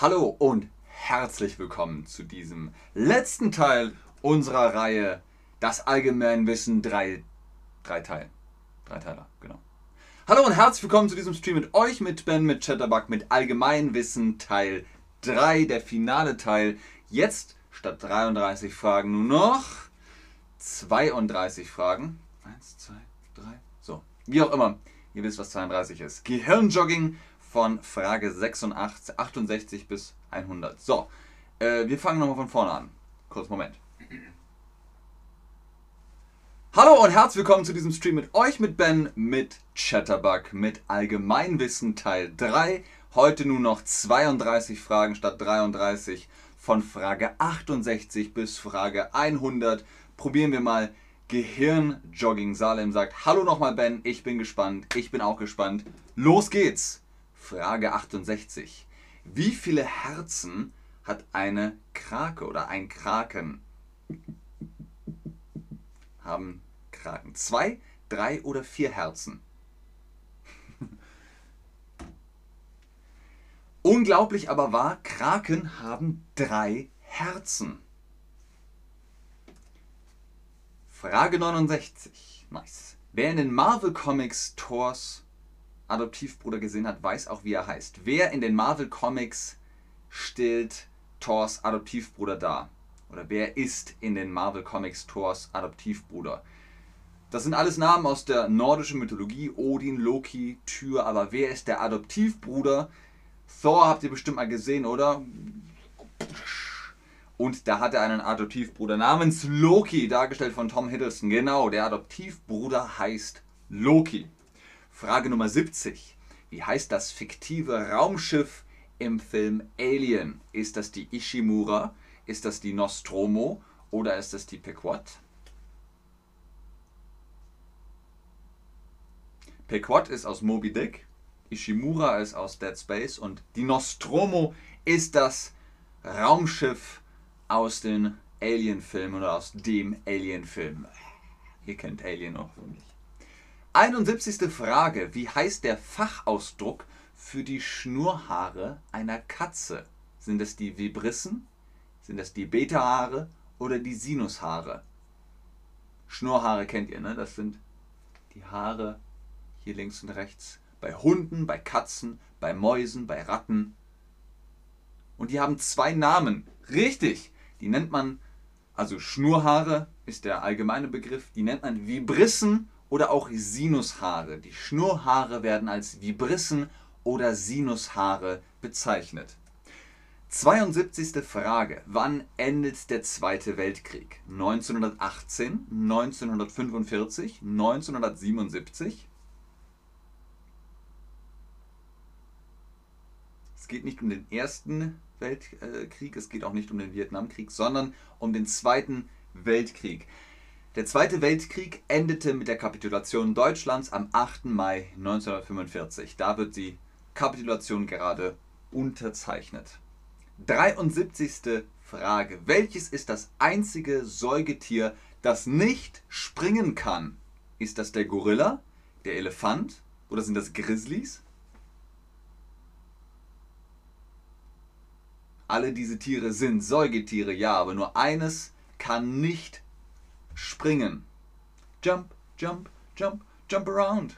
Hallo und herzlich willkommen zu diesem letzten Teil unserer Reihe Das Allgemeinwissen 3 drei Teilen. Drei Teiler, genau. Hallo und herzlich willkommen zu diesem Stream mit euch, mit Ben, mit Chatterbug, mit Allgemeinwissen Teil 3, der finale Teil. Jetzt statt 33 Fragen nur noch 32 Fragen. Eins, zwei, drei, so. Wie auch immer. Ihr wisst, was 32 ist. Gehirnjogging von Frage 86, 68 bis 100. So, äh, wir fangen nochmal von vorne an. Kurz Moment. Hallo und herzlich willkommen zu diesem Stream mit euch, mit Ben, mit Chatterbug, mit Allgemeinwissen Teil 3. Heute nur noch 32 Fragen statt 33 von Frage 68 bis Frage 100. Probieren wir mal Gehirnjogging. Salem sagt, hallo nochmal Ben, ich bin gespannt, ich bin auch gespannt. Los geht's! Frage 68. Wie viele Herzen hat eine Krake oder ein Kraken? Haben Kraken zwei, drei oder vier Herzen? Unglaublich aber wahr, Kraken haben drei Herzen. Frage 69. Nice. Wer in den Marvel Comics Thors Adoptivbruder gesehen hat, weiß auch, wie er heißt. Wer in den Marvel Comics stellt Thors Adoptivbruder dar? Oder wer ist in den Marvel Comics Thors Adoptivbruder? Das sind alles Namen aus der nordischen Mythologie, Odin, Loki, Tyr, aber wer ist der Adoptivbruder? Thor habt ihr bestimmt mal gesehen, oder? Und da hat er einen Adoptivbruder namens Loki, dargestellt von Tom Hiddleston. Genau, der Adoptivbruder heißt Loki. Frage Nummer 70. Wie heißt das fiktive Raumschiff im Film Alien? Ist das die Ishimura? Ist das die Nostromo? Oder ist das die Pequot? Pequot ist aus Moby Dick, Ishimura ist aus Dead Space und die Nostromo ist das Raumschiff aus den Alien-Filmen oder aus dem Alien-Film. Ihr kennt Alien auch nicht. 71. Frage. Wie heißt der Fachausdruck für die Schnurrhaare einer Katze? Sind es die Vibrissen? Sind das die Beta-Haare oder die Sinushaare? Schnurrhaare kennt ihr, ne? Das sind die Haare hier links und rechts. Bei Hunden, bei Katzen, bei Mäusen, bei Ratten. Und die haben zwei Namen. Richtig! Die nennt man, also Schnurrhaare ist der allgemeine Begriff, die nennt man Vibrissen oder auch Sinushaare. Die Schnurrhaare werden als Vibrissen oder Sinushaare bezeichnet. 72. Frage. Wann endet der Zweite Weltkrieg? 1918, 1945, 1977? Es geht nicht um den Ersten Weltkrieg, es geht auch nicht um den Vietnamkrieg, sondern um den Zweiten Weltkrieg. Der Zweite Weltkrieg endete mit der Kapitulation Deutschlands am 8. Mai 1945. Da wird die Kapitulation gerade unterzeichnet. 73. Frage. Welches ist das einzige Säugetier, das nicht springen kann? Ist das der Gorilla, der Elefant oder sind das Grizzlies? Alle diese Tiere sind Säugetiere, ja, aber nur eines kann nicht springen. Jump, jump, jump, jump around.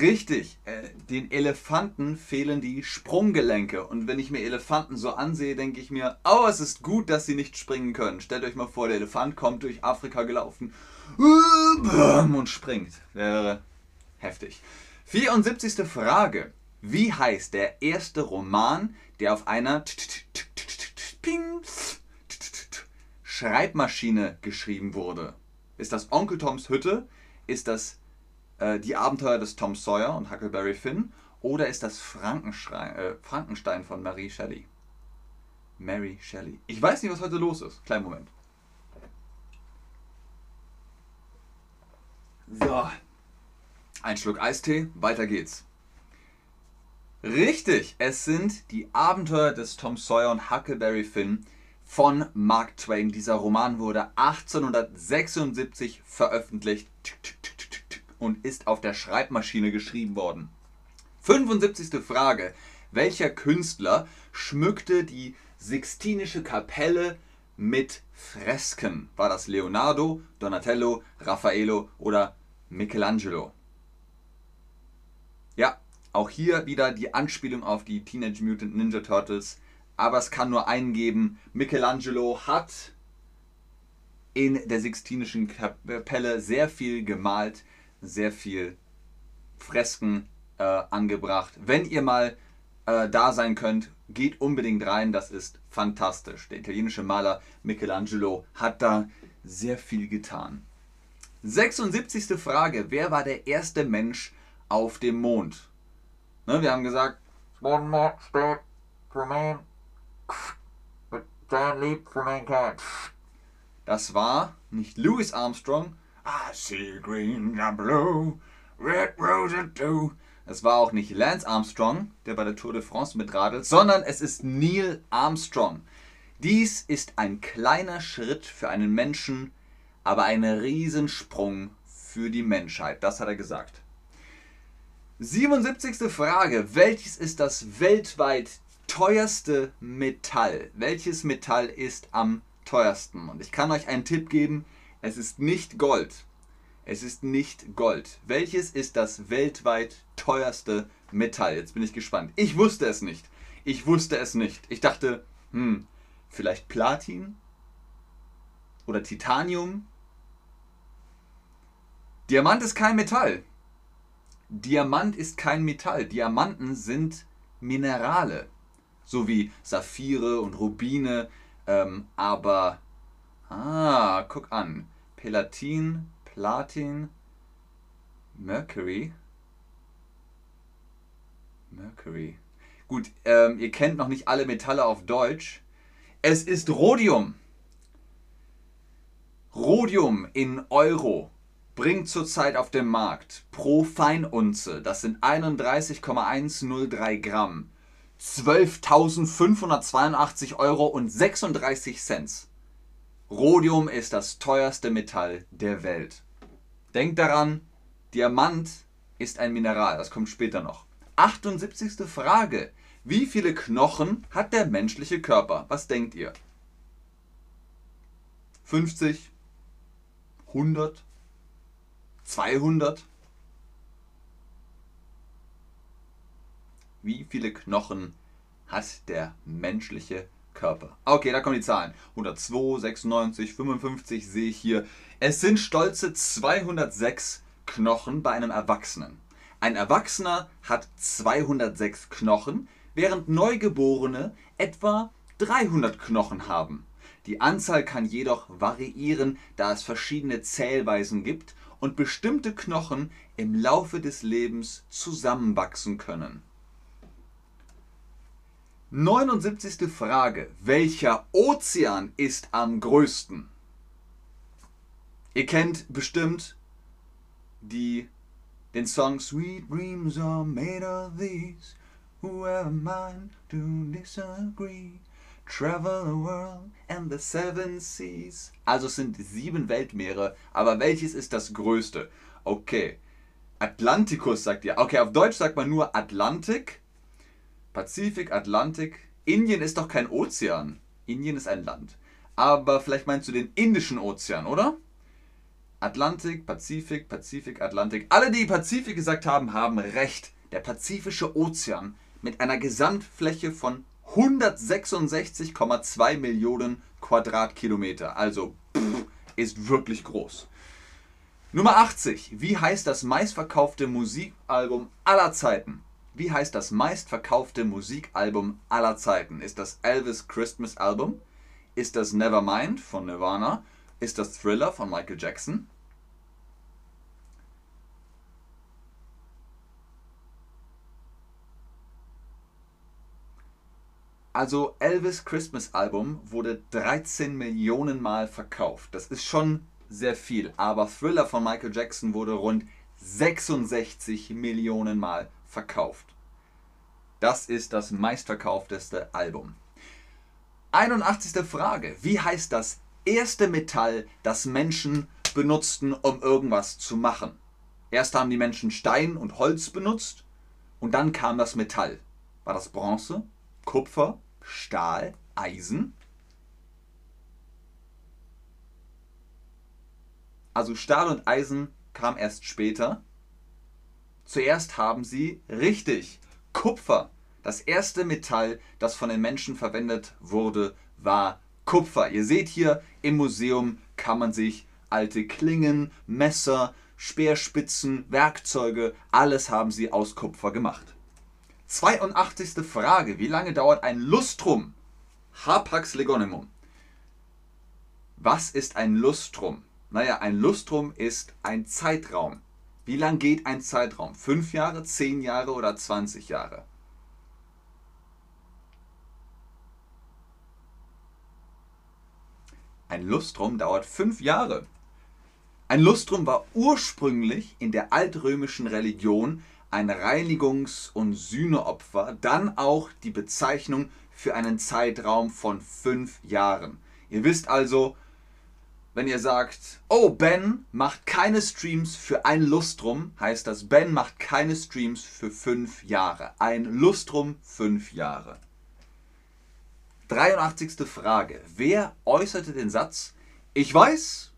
Richtig, äh, den Elefanten fehlen die Sprunggelenke. Und wenn ich mir Elefanten so ansehe, denke ich mir, oh, es ist gut, dass sie nicht springen können. Stellt euch mal vor, der Elefant kommt durch Afrika gelaufen und springt. Wäre heftig. 74. Frage. Wie heißt der erste Roman, der auf einer Schreibmaschine geschrieben wurde. Ist das Onkel Toms Hütte? Ist das äh, die Abenteuer des Tom Sawyer und Huckleberry Finn? Oder ist das Frankenstein, äh, Frankenstein von Mary Shelley? Mary Shelley. Ich weiß nicht, was heute los ist. Kleinen Moment. So. Ein Schluck Eistee, weiter geht's. Richtig, es sind die Abenteuer des Tom Sawyer und Huckleberry Finn von Mark Twain. Dieser Roman wurde 1876 veröffentlicht und ist auf der Schreibmaschine geschrieben worden. 75. Frage. Welcher Künstler schmückte die Sixtinische Kapelle mit Fresken? War das Leonardo, Donatello, Raffaello oder Michelangelo? Ja, auch hier wieder die Anspielung auf die Teenage Mutant Ninja Turtles. Aber es kann nur einen geben. Michelangelo hat in der Sixtinischen Kapelle sehr viel gemalt, sehr viel Fresken äh, angebracht. Wenn ihr mal äh, da sein könnt, geht unbedingt rein, das ist fantastisch. Der italienische Maler Michelangelo hat da sehr viel getan. 76. Frage, wer war der erste Mensch auf dem Mond? Ne, wir haben gesagt, Giant leap for mankind. das war nicht Louis Armstrong, I see green and blue, red rose and two. es war auch nicht Lance Armstrong, der bei der Tour de France mitradelt, sondern es ist Neil Armstrong. Dies ist ein kleiner Schritt für einen Menschen, aber ein Riesensprung für die Menschheit. Das hat er gesagt. 77. Frage. Welches ist das weltweit teuerste Metall? Welches Metall ist am teuersten? Und ich kann euch einen Tipp geben. Es ist nicht Gold. Es ist nicht Gold. Welches ist das weltweit teuerste Metall? Jetzt bin ich gespannt. Ich wusste es nicht. Ich wusste es nicht. Ich dachte, hm, vielleicht Platin? Oder Titanium? Diamant ist kein Metall. Diamant ist kein Metall. Diamanten sind Minerale. So wie Saphire und Rubine. Ähm, aber. Ah, guck an. Pelatin, Platin, Mercury. Mercury. Gut, ähm, ihr kennt noch nicht alle Metalle auf Deutsch. Es ist Rhodium. Rhodium in Euro bringt zurzeit auf dem Markt pro Feinunze, das sind 31,103 Gramm, 12.582 Euro und 36 Cent. Rhodium ist das teuerste Metall der Welt. Denkt daran, Diamant ist ein Mineral, das kommt später noch. 78. Frage. Wie viele Knochen hat der menschliche Körper? Was denkt ihr? 50? 100? 200? Wie viele Knochen hat der menschliche Körper? Okay, da kommen die Zahlen. 102, 96, 55 sehe ich hier. Es sind stolze 206 Knochen bei einem Erwachsenen. Ein Erwachsener hat 206 Knochen, während Neugeborene etwa 300 Knochen haben. Die Anzahl kann jedoch variieren, da es verschiedene Zählweisen gibt und bestimmte Knochen im Laufe des Lebens zusammenwachsen können. 79. Frage. Welcher Ozean ist am größten? Ihr kennt bestimmt die, den Song Sweet Dreams are made of these. Whoever mind to disagree. Travel the world and the seven seas. Also es sind sieben Weltmeere, aber welches ist das größte? Okay. Atlantikus sagt ihr. Okay, auf Deutsch sagt man nur Atlantik. Pazifik, Atlantik. Indien ist doch kein Ozean. Indien ist ein Land. Aber vielleicht meinst du den Indischen Ozean, oder? Atlantik, Pazifik, Pazifik, Atlantik. Alle, die Pazifik gesagt haben, haben recht. Der Pazifische Ozean mit einer Gesamtfläche von 166,2 Millionen Quadratkilometer. Also pff, ist wirklich groß. Nummer 80. Wie heißt das meistverkaufte Musikalbum aller Zeiten? Wie heißt das meistverkaufte Musikalbum aller Zeiten? Ist das Elvis Christmas Album? Ist das Nevermind von Nirvana? Ist das Thriller von Michael Jackson? Also Elvis Christmas Album wurde 13 Millionen Mal verkauft. Das ist schon sehr viel. Aber Thriller von Michael Jackson wurde rund 66 Millionen Mal verkauft. Das ist das meistverkaufteste Album. 81. Frage. Wie heißt das erste Metall, das Menschen benutzten, um irgendwas zu machen? Erst haben die Menschen Stein und Holz benutzt und dann kam das Metall. War das Bronze, Kupfer, Stahl, Eisen? Also Stahl und Eisen kam erst später. Zuerst haben sie richtig Kupfer. Das erste Metall, das von den Menschen verwendet wurde, war Kupfer. Ihr seht hier im Museum kann man sich alte Klingen, Messer, Speerspitzen, Werkzeuge, alles haben sie aus Kupfer gemacht. 82. Frage. Wie lange dauert ein Lustrum? Hapax legonemum. Was ist ein Lustrum? Naja, ein Lustrum ist ein Zeitraum. Wie lang geht ein Zeitraum? Fünf Jahre, zehn Jahre oder 20 Jahre? Ein Lustrum dauert fünf Jahre. Ein Lustrum war ursprünglich in der altrömischen Religion ein Reinigungs- und Sühneopfer, dann auch die Bezeichnung für einen Zeitraum von fünf Jahren. Ihr wisst also, wenn ihr sagt, oh, Ben macht keine Streams für ein Lustrum, heißt das, Ben macht keine Streams für fünf Jahre. Ein Lustrum fünf Jahre. 83. Frage. Wer äußerte den Satz, ich weiß,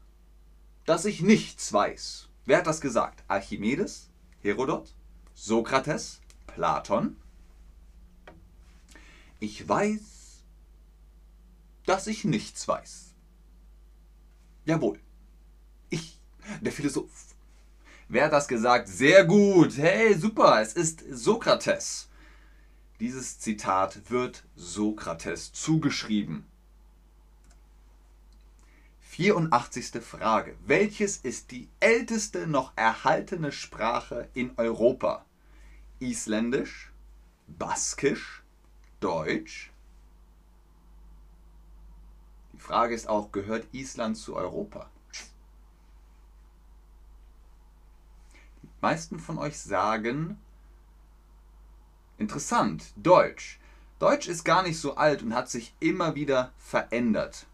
dass ich nichts weiß? Wer hat das gesagt? Archimedes? Herodot? Sokrates? Platon? Ich weiß, dass ich nichts weiß. Jawohl. Ich, der Philosoph. Wer hat das gesagt? Sehr gut. Hey, super. Es ist Sokrates. Dieses Zitat wird Sokrates zugeschrieben. 84. Frage. Welches ist die älteste noch erhaltene Sprache in Europa? Isländisch, Baskisch, Deutsch? Frage ist auch, gehört Island zu Europa? Die meisten von euch sagen, interessant, Deutsch. Deutsch ist gar nicht so alt und hat sich immer wieder verändert.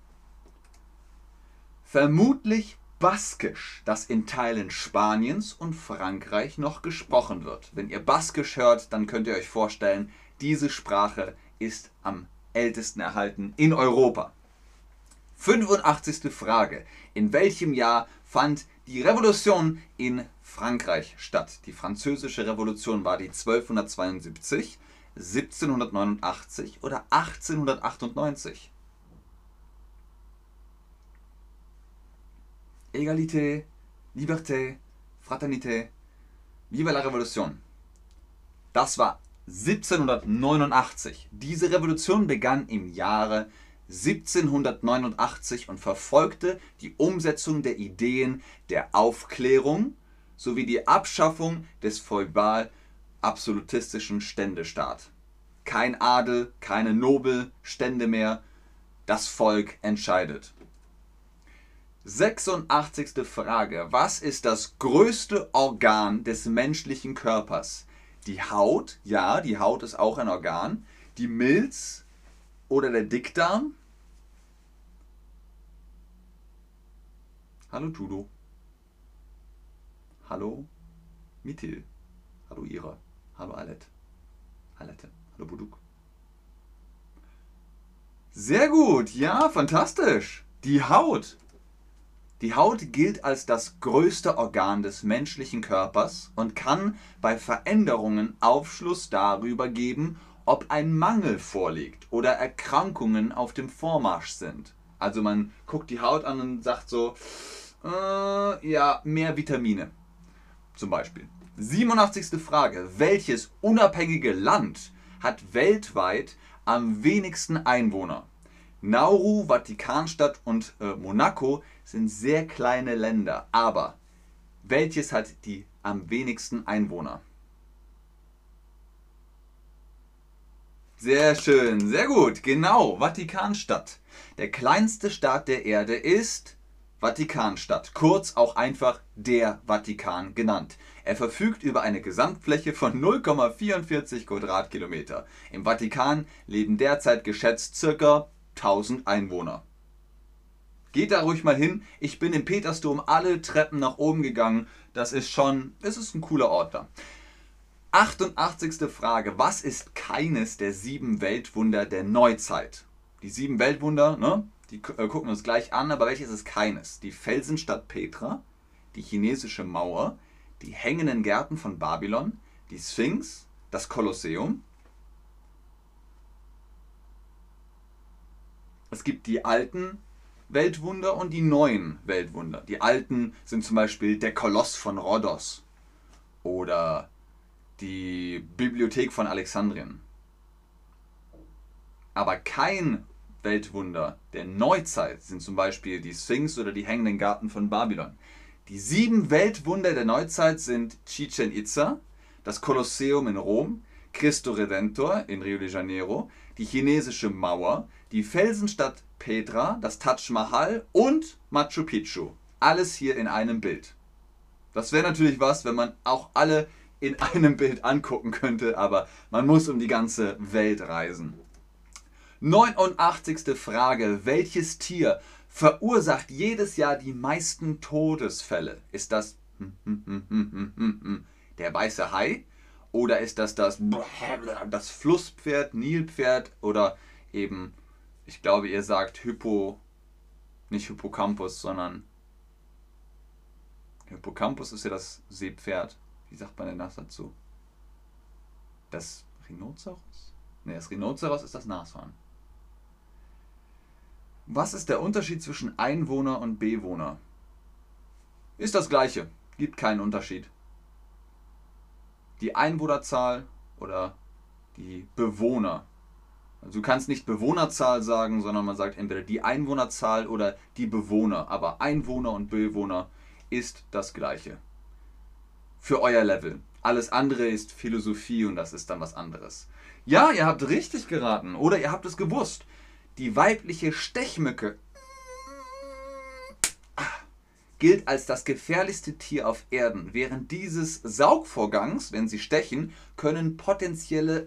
Vermutlich Baskisch, das in Teilen Spaniens und Frankreich noch gesprochen wird. Wenn ihr Baskisch hört, dann könnt ihr euch vorstellen, diese Sprache ist am ältesten erhalten in Europa. 85. Frage. In welchem Jahr fand die Revolution in Frankreich statt? Die französische Revolution war die 1272, 1789 oder 1898? Egalité, Liberté, Fraternité, Viva la Revolution. Das war 1789. Diese Revolution begann im Jahre 1789 und verfolgte die Umsetzung der Ideen der Aufklärung sowie die Abschaffung des feudal-absolutistischen Ständestaat. Kein Adel, keine Nobelstände mehr, das Volk entscheidet. 86. Frage. Was ist das größte Organ des menschlichen Körpers? Die Haut, ja, die Haut ist auch ein Organ. Die Milz oder der Dickdarm? Hallo Tudo. Hallo Mithil. Hallo Ira. Hallo Alet. Alette. Hallo Buduk. Sehr gut, ja, fantastisch. Die Haut. Die Haut gilt als das größte Organ des menschlichen Körpers und kann bei Veränderungen Aufschluss darüber geben, ob ein Mangel vorliegt oder Erkrankungen auf dem Vormarsch sind. Also man guckt die Haut an und sagt so, äh, ja, mehr Vitamine zum Beispiel. 87. Frage. Welches unabhängige Land hat weltweit am wenigsten Einwohner? Nauru, Vatikanstadt und äh, Monaco sind sehr kleine Länder. Aber welches hat die am wenigsten Einwohner? Sehr schön, sehr gut, genau, Vatikanstadt. Der kleinste Staat der Erde ist Vatikanstadt, kurz auch einfach der Vatikan genannt. Er verfügt über eine Gesamtfläche von 0,44 Quadratkilometer. Im Vatikan leben derzeit geschätzt ca. 1000 Einwohner. Geht da ruhig mal hin. Ich bin im Petersdom alle Treppen nach oben gegangen. Das ist schon, es ist ein cooler Ort da. 88. Frage. Was ist keines der sieben Weltwunder der Neuzeit? Die sieben Weltwunder, ne? Die äh, gucken wir uns gleich an, aber welches ist keines? Die Felsenstadt Petra, die chinesische Mauer, die hängenden Gärten von Babylon, die Sphinx, das Kolosseum. Es gibt die alten Weltwunder und die neuen Weltwunder. Die alten sind zum Beispiel der Koloss von Rhodos oder die Bibliothek von Alexandrien. Aber kein Weltwunder der Neuzeit sind zum Beispiel die Sphinx oder die hängenden Garten von Babylon. Die sieben Weltwunder der Neuzeit sind Chichen Itza, das Kolosseum in Rom, Cristo Redentor in Rio de Janeiro, die chinesische Mauer, die Felsenstadt Petra, das Taj Mahal und Machu Picchu. Alles hier in einem Bild. Das wäre natürlich was, wenn man auch alle in einem Bild angucken könnte, aber man muss um die ganze Welt reisen. 89. Frage. Welches Tier verursacht jedes Jahr die meisten Todesfälle? Ist das der weiße Hai? Oder ist das das, das Flusspferd, Nilpferd oder eben, ich glaube, ihr sagt Hippo, nicht Hippocampus, sondern Hippocampus ist ja das Seepferd. Wie sagt man denn das dazu? Das Rhinoceros? Ne, das Rhinoceros ist das Nashorn. Was ist der Unterschied zwischen Einwohner und Bewohner? Ist das gleiche, gibt keinen Unterschied. Die Einwohnerzahl oder die Bewohner. Also du kannst nicht Bewohnerzahl sagen, sondern man sagt entweder die Einwohnerzahl oder die Bewohner. Aber Einwohner und Bewohner ist das gleiche. Für euer Level. Alles andere ist Philosophie und das ist dann was anderes. Ja, ihr habt richtig geraten oder ihr habt es gewusst. Die weibliche Stechmücke gilt als das gefährlichste Tier auf Erden. Während dieses Saugvorgangs, wenn sie stechen, können potenzielle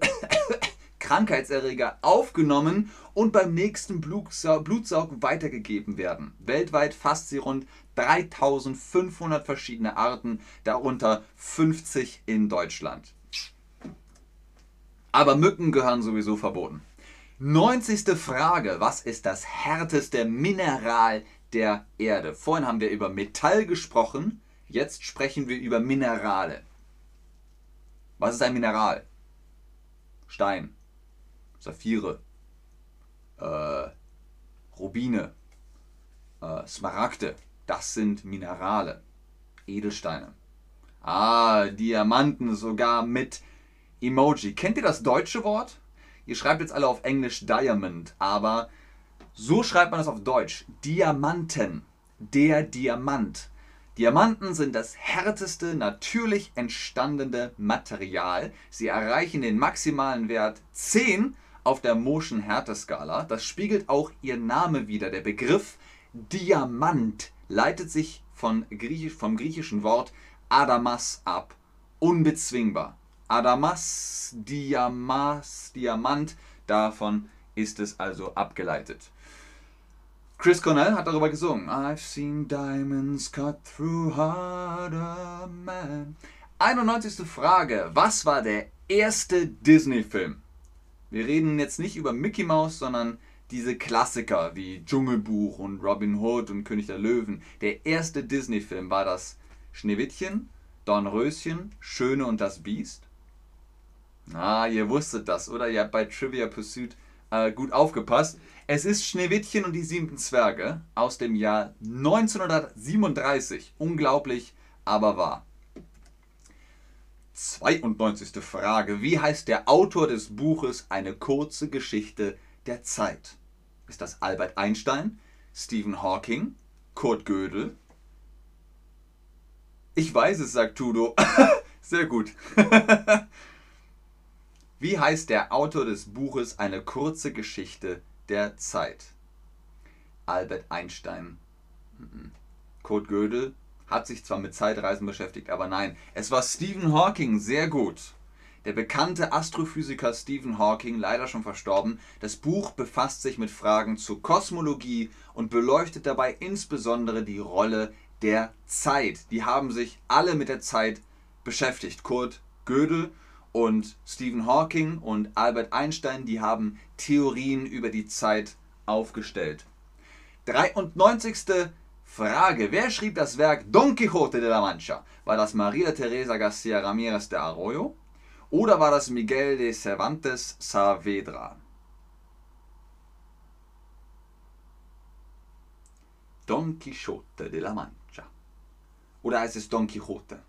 Krankheitserreger aufgenommen und beim nächsten Blutsaug weitergegeben werden. Weltweit fasst sie rund 3500 verschiedene Arten, darunter 50 in Deutschland. Aber Mücken gehören sowieso verboten. 90. Frage. Was ist das härteste Mineral der Erde? Vorhin haben wir über Metall gesprochen, jetzt sprechen wir über Minerale. Was ist ein Mineral? Stein, Saphire, äh, Rubine, äh, Smaragde. Das sind Minerale, Edelsteine. Ah, Diamanten sogar mit Emoji. Kennt ihr das deutsche Wort? Ihr schreibt jetzt alle auf Englisch Diamond, aber so schreibt man es auf Deutsch. Diamanten. Der Diamant. Diamanten sind das härteste natürlich entstandene Material. Sie erreichen den maximalen Wert 10 auf der Motion Härteskala. Das spiegelt auch ihr Name wider. Der Begriff Diamant leitet sich von Griechisch, vom griechischen Wort Adamas ab. Unbezwingbar. Adamas, Diamas, Diamant, davon ist es also abgeleitet. Chris Cornell hat darüber gesungen. I've seen diamonds cut through harder man. 91. Frage. Was war der erste Disney-Film? Wir reden jetzt nicht über Mickey Mouse, sondern diese Klassiker wie Dschungelbuch und Robin Hood und König der Löwen. Der erste Disney-Film war das Schneewittchen, Dornröschen, Schöne und das Biest. Ah, ihr wusstet das, oder? Ihr habt bei Trivia Pursuit äh, gut aufgepasst. Es ist Schneewittchen und die sieben Zwerge aus dem Jahr 1937. Unglaublich, aber wahr. 92. Frage. Wie heißt der Autor des Buches Eine kurze Geschichte der Zeit? Ist das Albert Einstein, Stephen Hawking, Kurt Gödel? Ich weiß es, sagt Tudo. Sehr gut. Wie heißt der Autor des Buches Eine kurze Geschichte der Zeit? Albert Einstein. Kurt Gödel hat sich zwar mit Zeitreisen beschäftigt, aber nein, es war Stephen Hawking, sehr gut. Der bekannte Astrophysiker Stephen Hawking, leider schon verstorben, das Buch befasst sich mit Fragen zur Kosmologie und beleuchtet dabei insbesondere die Rolle der Zeit. Die haben sich alle mit der Zeit beschäftigt. Kurt Gödel Und Stephen Hawking und Albert Einstein, die haben Theorien über die Zeit aufgestellt. 93. Frage. Wer schrieb das Werk Don Quixote de la Mancha? War das Maria Teresa García Ramírez de Arroyo oder war das Miguel de Cervantes Saavedra? Don Quixote de la Mancha. Oder heißt es Don Quixote?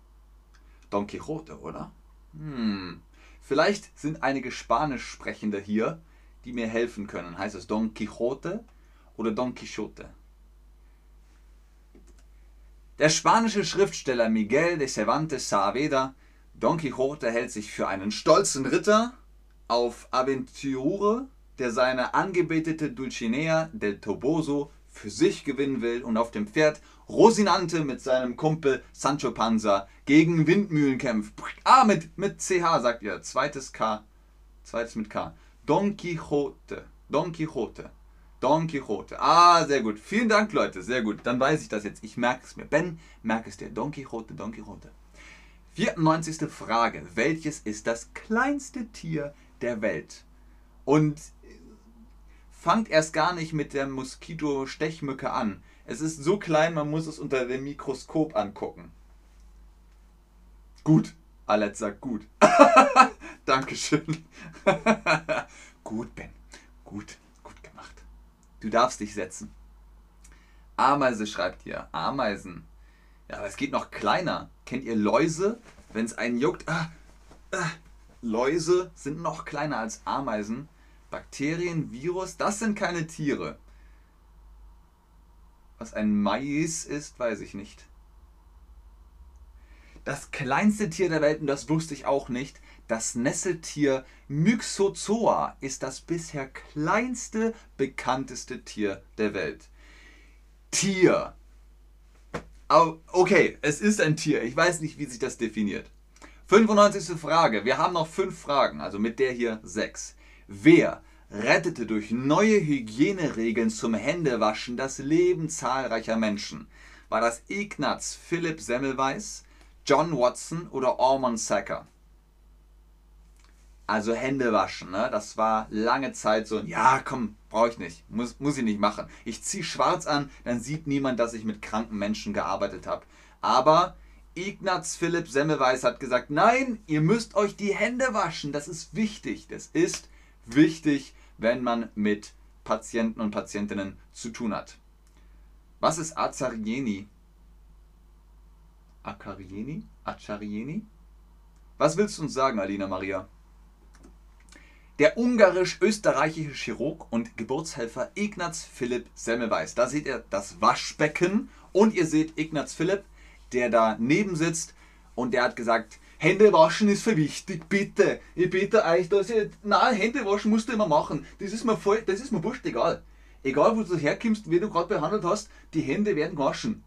Don Quixote, oder? Hm. Vielleicht sind einige Spanisch sprechende hier, die mir helfen können. Heißt es Don Quixote oder Don Quixote? Der spanische Schriftsteller Miguel de Cervantes Saavedra, Don Quixote hält sich für einen stolzen Ritter auf Aventure, der seine angebetete Dulcinea del Toboso für sich gewinnen will und auf dem Pferd Rosinante mit seinem Kumpel Sancho Panza gegen Windmühlen kämpft. Ah, mit, mit CH sagt ihr. Zweites K. Zweites mit K. Don Quixote. Don Quixote. Don Quixote. Ah, sehr gut. Vielen Dank, Leute. Sehr gut. Dann weiß ich das jetzt. Ich merke es mir. Ben, merke es dir. Don Quixote, Don Quixote. 94. Frage. Welches ist das kleinste Tier der Welt? Und fangt erst gar nicht mit der Moskito-Stechmücke an. Es ist so klein, man muss es unter dem Mikroskop angucken. Gut. Alex sagt gut. Dankeschön. gut, Ben. Gut. Du darfst dich setzen. Ameise schreibt ihr. Ameisen. Ja, aber es geht noch kleiner. Kennt ihr Läuse? Wenn es einen juckt. Ah, ah. Läuse sind noch kleiner als Ameisen. Bakterien, Virus, das sind keine Tiere. Was ein Mais ist, weiß ich nicht. Das kleinste Tier der Welt, und das wusste ich auch nicht, das Nesseltier Myxozoa ist das bisher kleinste bekannteste Tier der Welt. Tier. Okay, es ist ein Tier. Ich weiß nicht, wie sich das definiert. 95. Frage. Wir haben noch fünf Fragen, also mit der hier sechs. Wer rettete durch neue Hygieneregeln zum Händewaschen das Leben zahlreicher Menschen? War das Ignaz Philipp Semmelweis, John Watson oder Ormond Sacker? Also Hände waschen, ne? das war lange Zeit so, ja komm, brauche ich nicht, muss, muss ich nicht machen. Ich ziehe schwarz an, dann sieht niemand, dass ich mit kranken Menschen gearbeitet habe. Aber Ignaz Philipp Semmelweis hat gesagt, nein, ihr müsst euch die Hände waschen, das ist wichtig. Das ist wichtig, wenn man mit Patienten und Patientinnen zu tun hat. Was ist Azarieni? Akarieni? Acarieni? Was willst du uns sagen, Alina Maria? Der ungarisch-österreichische Chirurg und Geburtshelfer Ignaz Philipp Semmelweis. Da seht ihr das Waschbecken und ihr seht Ignaz Philipp, der daneben sitzt und der hat gesagt, Hände waschen ist für wichtig, bitte. Ich bitte euch, dass ihr. Nein, Hände waschen musst du immer machen. Das ist mir voll, das ist mir wurscht, egal. Egal wo du herkommst, wie du gerade behandelt hast, die Hände werden gewaschen.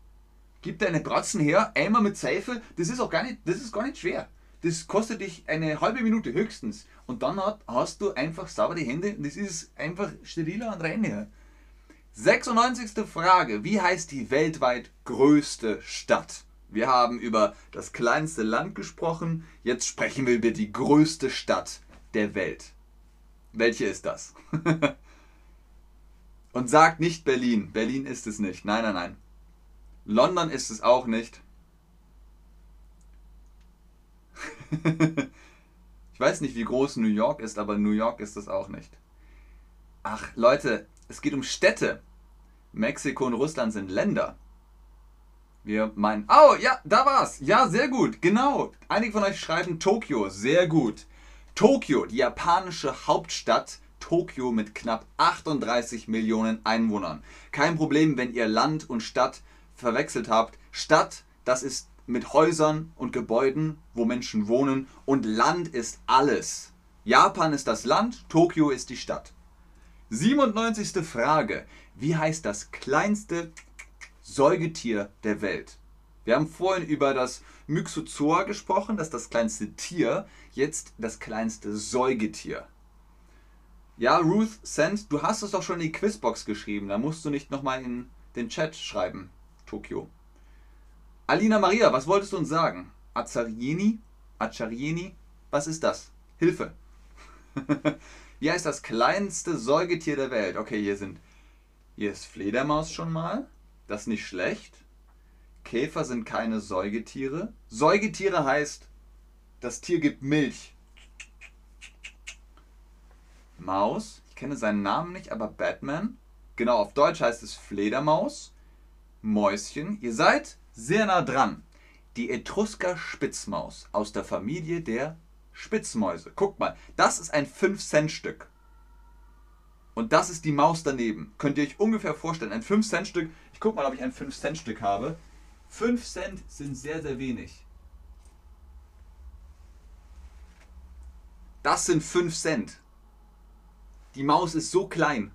Gib dir einen Bratzen her, einmal mit Seife, das ist auch gar nicht, das ist gar nicht schwer. Das kostet dich eine halbe Minute höchstens. Und dann hast du einfach sauber die Hände und das ist einfach steriler und reiner. 96. Frage. Wie heißt die weltweit größte Stadt? Wir haben über das kleinste Land gesprochen, jetzt sprechen wir über die größte Stadt der Welt. Welche ist das? Und sagt nicht Berlin. Berlin ist es nicht. Nein, nein, nein. London ist es auch nicht. ich weiß nicht, wie groß New York ist, aber New York ist es auch nicht. Ach, Leute, es geht um Städte. Mexiko und Russland sind Länder. Wir meinen. Oh, ja, da war's. Ja, sehr gut. Genau. Einige von euch schreiben Tokio. Sehr gut. Tokio, die japanische Hauptstadt. Tokio mit knapp 38 Millionen Einwohnern. Kein Problem, wenn ihr Land und Stadt verwechselt habt. Stadt, das ist mit Häusern und Gebäuden, wo Menschen wohnen. Und Land ist alles. Japan ist das Land, Tokio ist die Stadt. 97. Frage. Wie heißt das kleinste Säugetier der Welt. Wir haben vorhin über das Myxozoa gesprochen, das ist das kleinste Tier, jetzt das kleinste Säugetier. Ja, Ruth Sand, du hast es doch schon in die Quizbox geschrieben, da musst du nicht nochmal in den Chat schreiben, Tokio. Alina Maria, was wolltest du uns sagen? Azarieni? Acarieni? Was ist das? Hilfe. Wie heißt das kleinste Säugetier der Welt? Okay, hier sind. Hier ist Fledermaus schon mal. Das ist nicht schlecht. Käfer sind keine Säugetiere. Säugetiere heißt, das Tier gibt Milch. Maus. Ich kenne seinen Namen nicht, aber Batman. Genau, auf Deutsch heißt es Fledermaus. Mäuschen. Ihr seid sehr nah dran. Die Etrusker Spitzmaus aus der Familie der Spitzmäuse. Guckt mal, das ist ein 5-Cent-Stück. Und das ist die Maus daneben. Könnt ihr euch ungefähr vorstellen, ein 5-Cent-Stück. Ich guck mal, ob ich ein 5-Cent-Stück habe. 5 Cent sind sehr, sehr wenig. Das sind 5 Cent. Die Maus ist so klein.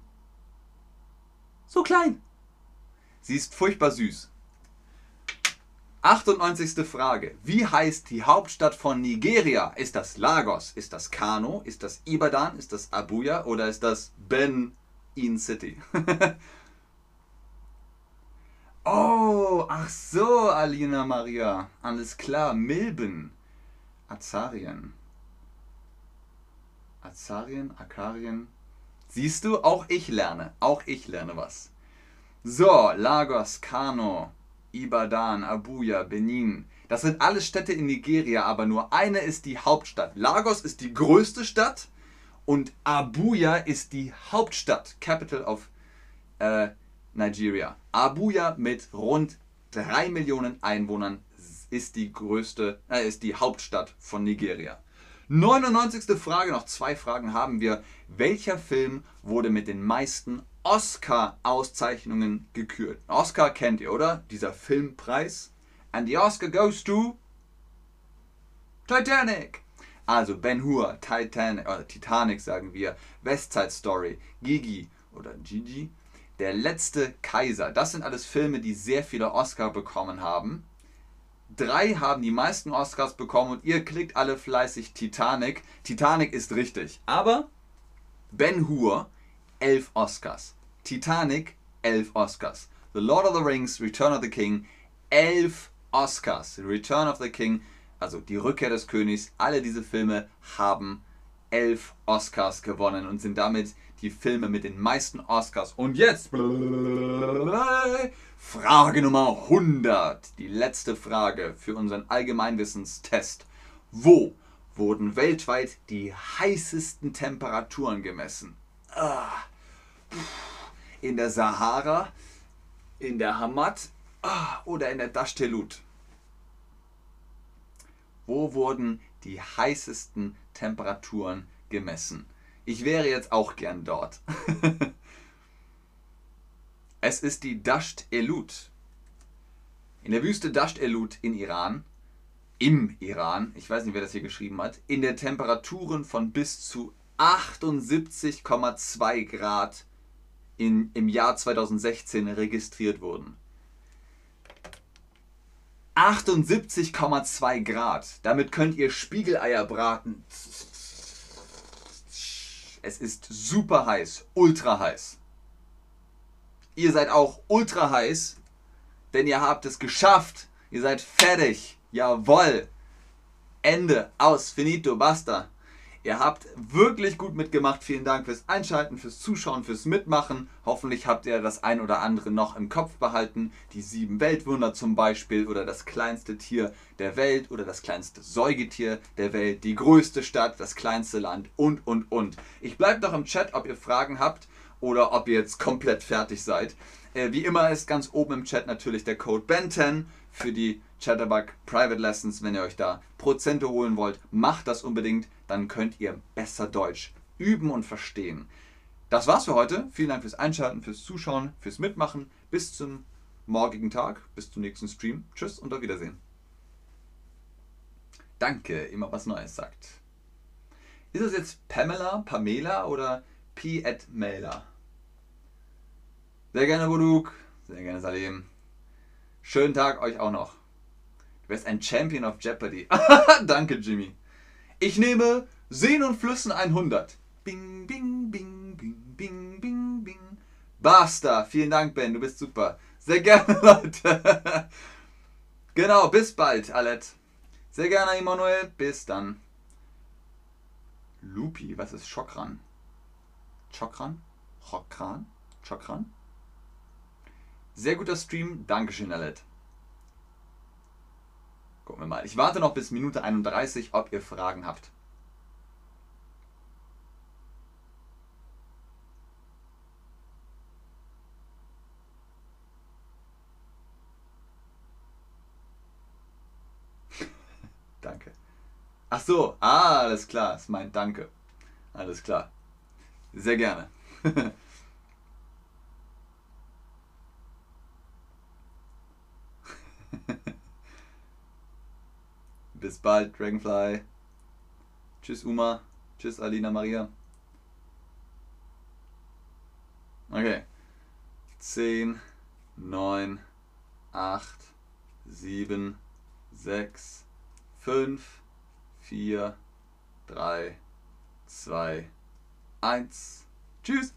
So klein. Sie ist furchtbar süß. 98. Frage. Wie heißt die Hauptstadt von Nigeria? Ist das Lagos? Ist das Kano? Ist das Ibadan? Ist das Abuja? Oder ist das Benin City? oh, ach so, Alina Maria. Alles klar. Milben. Azarien. Azarien, Akarien. Siehst du, auch ich lerne. Auch ich lerne was. So, Lagos, Kano, Ibadan, Abuja, Benin. Das sind alles Städte in Nigeria, aber nur eine ist die Hauptstadt. Lagos ist die größte Stadt und Abuja ist die Hauptstadt, Capital of äh, Nigeria. Abuja mit rund 3 Millionen Einwohnern ist die größte, äh, ist die Hauptstadt von Nigeria. 99. Frage, noch zwei Fragen haben wir. Welcher Film wurde mit den meisten Oscar-Auszeichnungen gekürt? Oscar kennt ihr, oder? Dieser Filmpreis. And the Oscar goes to Titanic. Also Ben Hur, Titanic, oder Titanic sagen wir, West Side Story, Gigi oder Gigi, Der letzte Kaiser. Das sind alles Filme, die sehr viele Oscar bekommen haben. Drei haben die meisten Oscars bekommen und ihr klickt alle fleißig Titanic. Titanic ist richtig. Aber Ben Hur, elf Oscars. Titanic, elf Oscars. The Lord of the Rings, Return of the King, elf Oscars. Return of the King, also die Rückkehr des Königs, alle diese Filme haben elf Oscars gewonnen und sind damit die Filme mit den meisten Oscars. Und jetzt Frage Nummer 100, die letzte Frage für unseren Allgemeinwissenstest. Wo wurden weltweit die heißesten Temperaturen gemessen? Ah, in der Sahara, in der Hamad ah, oder in der Dashtelut? Wo wurden die heißesten Temperaturen gemessen? Ich wäre jetzt auch gern dort. es ist die Dasht Elut. In der Wüste Dasht Elut in Iran, im Iran, ich weiß nicht, wer das hier geschrieben hat, in der Temperaturen von bis zu 78,2 Grad in, im Jahr 2016 registriert wurden. 78,2 Grad. Damit könnt ihr Spiegeleier braten. Es ist super heiß, ultra heiß. Ihr seid auch ultra heiß, denn ihr habt es geschafft. Ihr seid fertig. Jawoll. Ende. Aus. Finito. Basta. Ihr habt wirklich gut mitgemacht. Vielen Dank fürs Einschalten, fürs Zuschauen, fürs Mitmachen. Hoffentlich habt ihr das ein oder andere noch im Kopf behalten. Die sieben Weltwunder zum Beispiel oder das kleinste Tier der Welt oder das kleinste Säugetier der Welt, die größte Stadt, das kleinste Land und, und, und. Ich bleibe doch im Chat, ob ihr Fragen habt oder ob ihr jetzt komplett fertig seid. Äh, wie immer ist ganz oben im Chat natürlich der Code BEN10 für die Chatterbug Private Lessons. Wenn ihr euch da Prozente holen wollt, macht das unbedingt. Dann könnt ihr besser Deutsch üben und verstehen. Das war's für heute. Vielen Dank fürs Einschalten, fürs Zuschauen, fürs Mitmachen. Bis zum morgigen Tag, bis zum nächsten Stream. Tschüss und auf Wiedersehen. Danke, immer was Neues sagt. Ist es jetzt Pamela, Pamela oder P. at Mailer? Sehr gerne, Buduk. Sehr gerne, Salim. Schönen Tag euch auch noch. Du wärst ein Champion of Jeopardy. Danke, Jimmy. Ich nehme Seen und Flüssen 100. Bing, bing, bing, bing, bing, bing, bing. Basta. Vielen Dank, Ben. Du bist super. Sehr gerne, Leute. genau, bis bald, Alet. Sehr gerne, Immanuel. Bis dann. Lupi, was ist Chokran? Chokran? Chokran? Chokran? Sehr guter Stream, Dankeschön, Alet. Gucken wir mal. Ich warte noch bis Minute 31, ob ihr Fragen habt. Danke. Ach so, ah, alles klar, ist mein Danke. Alles klar. Sehr gerne. Bis bald, Dragonfly. Tschüss, Uma. Tschüss, Alina Maria. Okay. 10, 9, 8, 7, 6, 5, 4, 3, 2, 1. Tschüss.